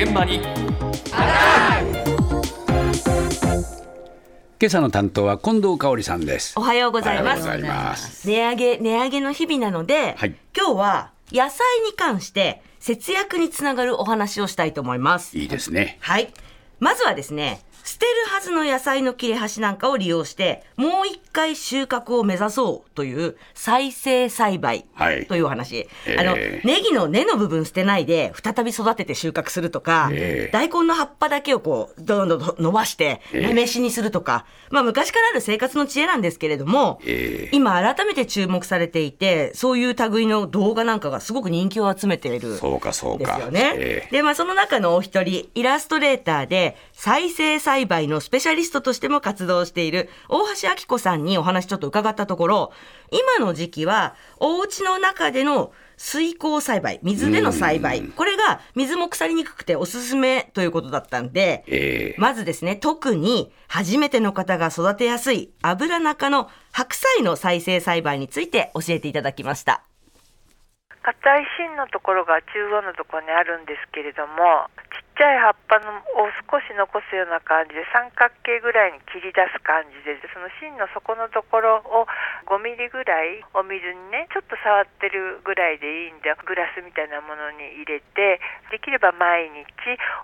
現場に今朝の担当は近藤香織さんですおはようございます。値上げ、値上げの日々なので、はい今日は野菜に関して節約につながるお話をしたいと思います。いいですねはい。まずはですね、捨てるはずの野菜の切れ端なんかを利用して、もう一回収穫を目指そうという再生栽培はいというお話。えーあの、ネギの根の部分捨てないで、再び育てて収穫するとか、えー大根の葉っぱだけをこう、どんどん伸ばして、えーなめしにするとか、まあ昔からある生活の知恵なんですけれども、えー今改めて注目されていて、そういう類の動画なんかがすごく人気を集めている。そうかそうかですよね。ええで、まあその中のお一人、イラストレーターで再生栽培のスペシャリストとしても活動している大橋明子さんにお話ちょっと伺ったところ、今の時期はお家の中での水耕栽培、水での栽培、これが水も腐りにくくておすすめということだったんで、えーまずですね、特に初めての方が育てやすい油中の白菜の再生栽培について教えていただきました。硬い芯のところが中央のところにあるんですけれどもちっちゃい葉っぱのを少し残すような感じで三角形ぐらいに切り出す感じでその芯の底のところを5ミリぐらいお水にねちょっと触ってるぐらいでいいんでグラスみたいなものに入れてできれば毎日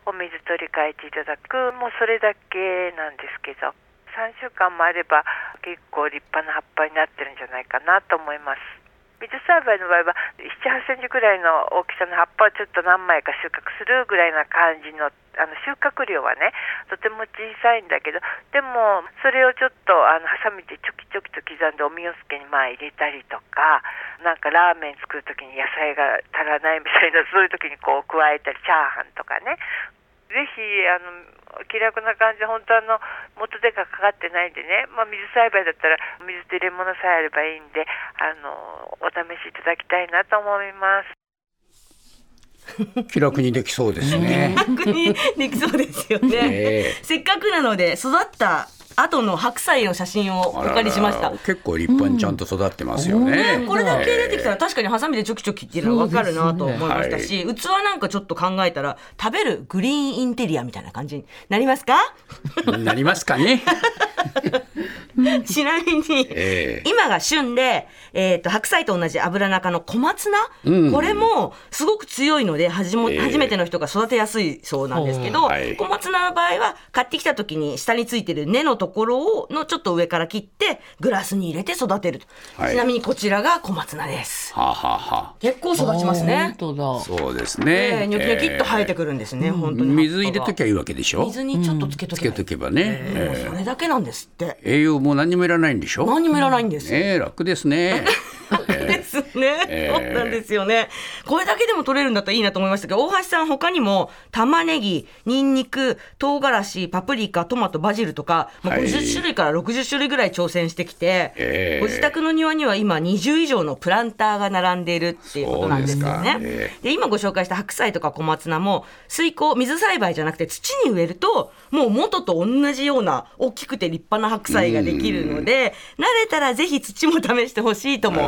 お水取り替えていただくもうそれだけなんですけど3週間もあれば結構立派な葉っぱになってるんじゃないかなと思います。水栽培の場合は78センチぐらいの大きさの葉っぱをちょっと何枚か収穫するぐらいな感じのあの収穫量はねとても小さいんだけどでもそれをちょっとあのハサミでチョキチョキと刻んでおみおすけにまあ入れたりとかなんかラーメン作る時に野菜が足らないみたいなそういう時にこう加えたりチャーハンとかね。ぜひあの気楽な感じで本当あの元手がかかってないんでね、まあ、水栽培だったら水と入れ物さえあればいいんであのお試しいただきたいなと思います。気楽にできそうですね楽にできそうですよね。えせっかくなので育った後の白菜の写真をお借りしました。結構立派にちゃんと育ってますよね、これだけ出てきたら確かにハサミでちょきちょきっていうのは分かるなと思いましたし、器なんかちょっと考えたら食べるグリーンインテリアみたいな感じになりますか？なりますかねちなみに、ええ。今が旬で、えー、と白菜と同じ油中の小松菜、うん。これもすごく強いのではじも、ええ。初めての人が育てやすいそうなんですけど、はい。小松菜の場合は買ってきた時に下についてる根のところをのちょっと上から切ってグラスに入れて育てると、はい。ちなみにこちらが小松菜です。はあ、はあは結構育ちますね。本当だ。あ、そうですえね。えニョキニョキっと生えてくるんですね、本当に。水入れときゃゃいいわけでしょ？水にちょっとつけとけばいい、つけとけばね、えそれだけなんですって。え栄養も何にもいらないんでしょ？何にもいらないんです。ええ楽ですね ね、えーそうなんですよね。これだけでも取れるんだったらいいなと思いましたけど、大橋さん他にも玉ねぎ、ニンニク、唐辛子、パプリカ、トマト、バジルとか、まあ、はい。50種類から60種類ぐらい挑戦してきて、えーご自宅の庭には今20以上のプランターが並んでいるっていうことなんですよね。でえで今ご紹介した白菜とか小松菜も水耕水栽培じゃなくて土に植えるともう元と同じような大きくて立派な白菜ができるので慣れたらぜひ土も試してほしいとも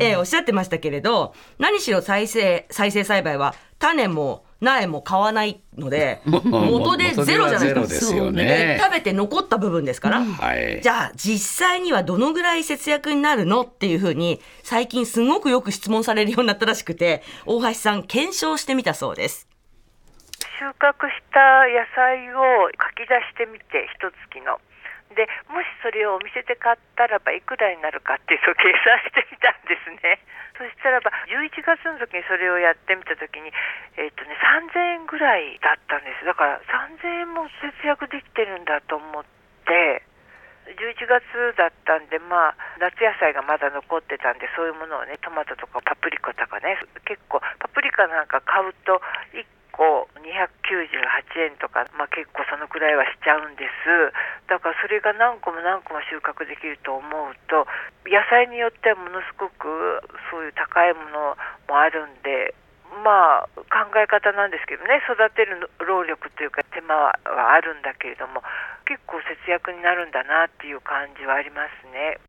えーおっしゃってましたけれど何しろ再生再生栽培は種も苗も買わないので元でゼロじゃないですか。すよねで食べて残った部分ですから、はいじゃあ実際にはどのぐらい節約になるのっていうふうに最近すごくよく質問されるようになったらしくて大橋さん検証してみたそうです。収穫した野菜を書き出してみて一月の。でもしそれをお店で買ったらばいくらになるかっていうのを計算してみたんですね。そしたらば11月の時にそれをやってみた時に、えっとね、3000円ぐらいだったんですだから3000円も節約できてるんだと思って11月だったんでまあ夏野菜がまだ残ってたんでそういうものをねトマトとかパプリカとかね結構パプリカなんか買うと1個298円とか、まあ、結構そのくらいはしちゃうんですだからそれが何個も何個も収穫できると思うと野菜によってはものすごくそういう高いものもあるんでまあ考え方なんですけどね育てる労力というか手間はあるんだけれども結構節約になるんだなっていう感じはありますね。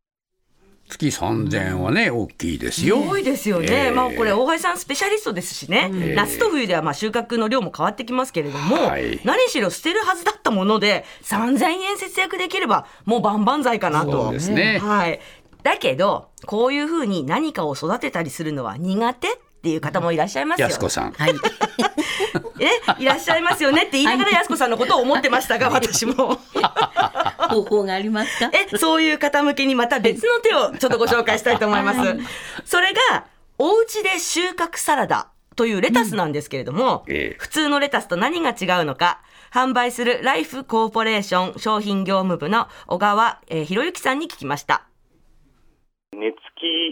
月3000円はね大きいですよ。多いですよね、ええ。まあこれ大橋さんスペシャリストですしね、夏と冬ではまあ収穫の量も変わってきますけれども、はい。何しろ捨てるはずだったもので3000円節約できればもう万々歳かなと。そうですね。はい、だけどこういうふうに何かを育てたりするのは苦手っていう方もいらっしゃいますよ安子さん。はい。えいらっしゃいますよねって言いながら安子さんのことを思ってましたが 私も 方法がありますか？えそういう方向けにまた別の手をちょっとご紹介したいと思います。それがお家で収穫サラダというレタスなんですけれども、ええ普通のレタスと何が違うのか販売するライフコーポレーション商品業務部の小川、えー、博之さんに聞きました。根付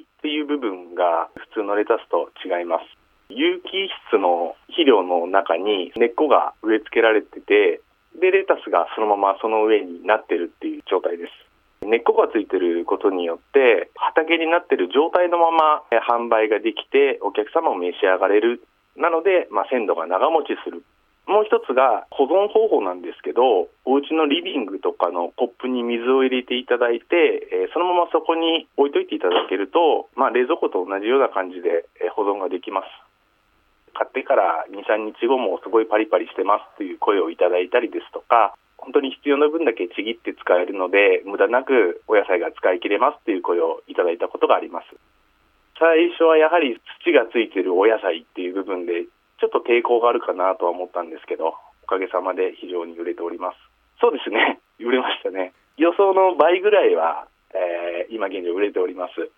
きっていう部分が普通のレタスと違います。有機質の肥料の中に根っこが植え付けられてて、で、レタスがそのままその上になってるっていう状態です。根っこがついてることによって、畑になってる状態のまま販売ができて、お客様も召し上がれる。なので、まあ、鮮度が長持ちする。もう一つが保存方法なんですけど、お家のリビングとかのコップに水を入れていただいて、えそのままそこに置いといていただけると、まあ、冷蔵庫と同じような感じでえ保存ができます。買ってから2、3日後もすごいパリパリしてますという声をいただいたりですとか、本当に必要な分だけちぎって使えるので、無駄なくお野菜が使い切れますという声をいただいたことがあります。最初はやはり土がついてるお野菜っていう部分で、ちょっと抵抗があるかなとは思ったんですけど、おかげさまで非常に売れております。そうですね、売れましたね。予想の倍ぐらいは、えー今現状売れております。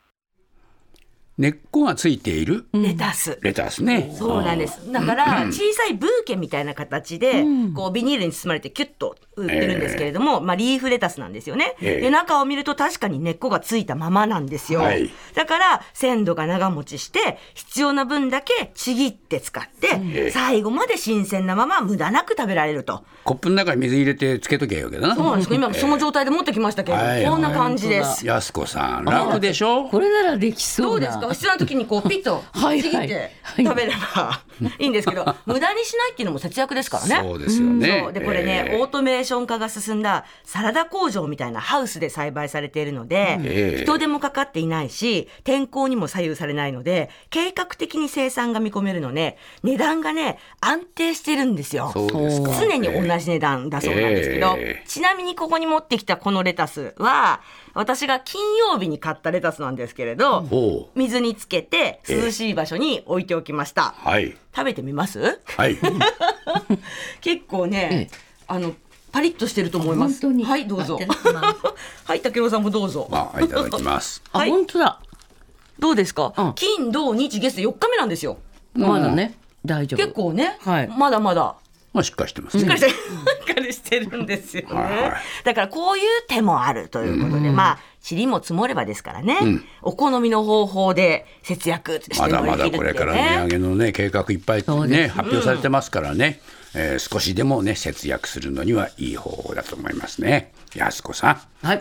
根っこがついているレタス。レタスね。そうなんです。だから、小さいブーケみたいな形で、こう、ビニールに包まれてキュッと売ってるんですけれども、まあ、リーフレタスなんですよね。ええで、中を見ると確かに根っこがついたままなんですよ。はいだから、鮮度が長持ちして、必要な分だけちぎって使って、え最後まで新鮮なまま無駄なく食べられると。コップの中に水入れてつけときゃいいわけだな。そうなんですか。今、その状態で持ってきましたけれども、はいこんな感じです。安子さん楽でしょ？これならできそうな。どうですか？必要な時にこうピッとはいちぎってはい食べればいいんですけど、無駄にしないっていうのも節約ですからね。そうですよね。でこれね、ええオートメーション化が進んだサラダ工場みたいなハウスで栽培されているので、ええ人手もかかっていないし天候にも左右されないので計画的に生産が見込めるので値段がね安定してるんですよ。そうですか。常に同じ値段だそうなんですけど、ええちなみにここに持ってきたこのレタスは私が金曜日に買ったレタスなんですけれど、ほう。水につけて涼しい場所に置いておきました。はい。食べてみます？はい。結構ね、ええあのパリッとしてると思います。本当にはいどうぞ。はい竹郎さんもどうぞ。まあいただきます。あ、はい本当だ。どうですか、うん金土日月4日目なんですよ。まだね、大丈夫。結構ね、はいまだまだ。まあしっかりしてますね。しっかりして、しっかりしてるんですよね。はいはいだからこういう手もあるということで、まあ、塵も積もればですからね、んお好みの方法で節約してまだまだ乗り切るっていうこれから値上ね。げのね計画いっぱいそうですね発表されてますからね、えー少しでもね節約するのにはいい方法だと思いますね。安子さん。はい。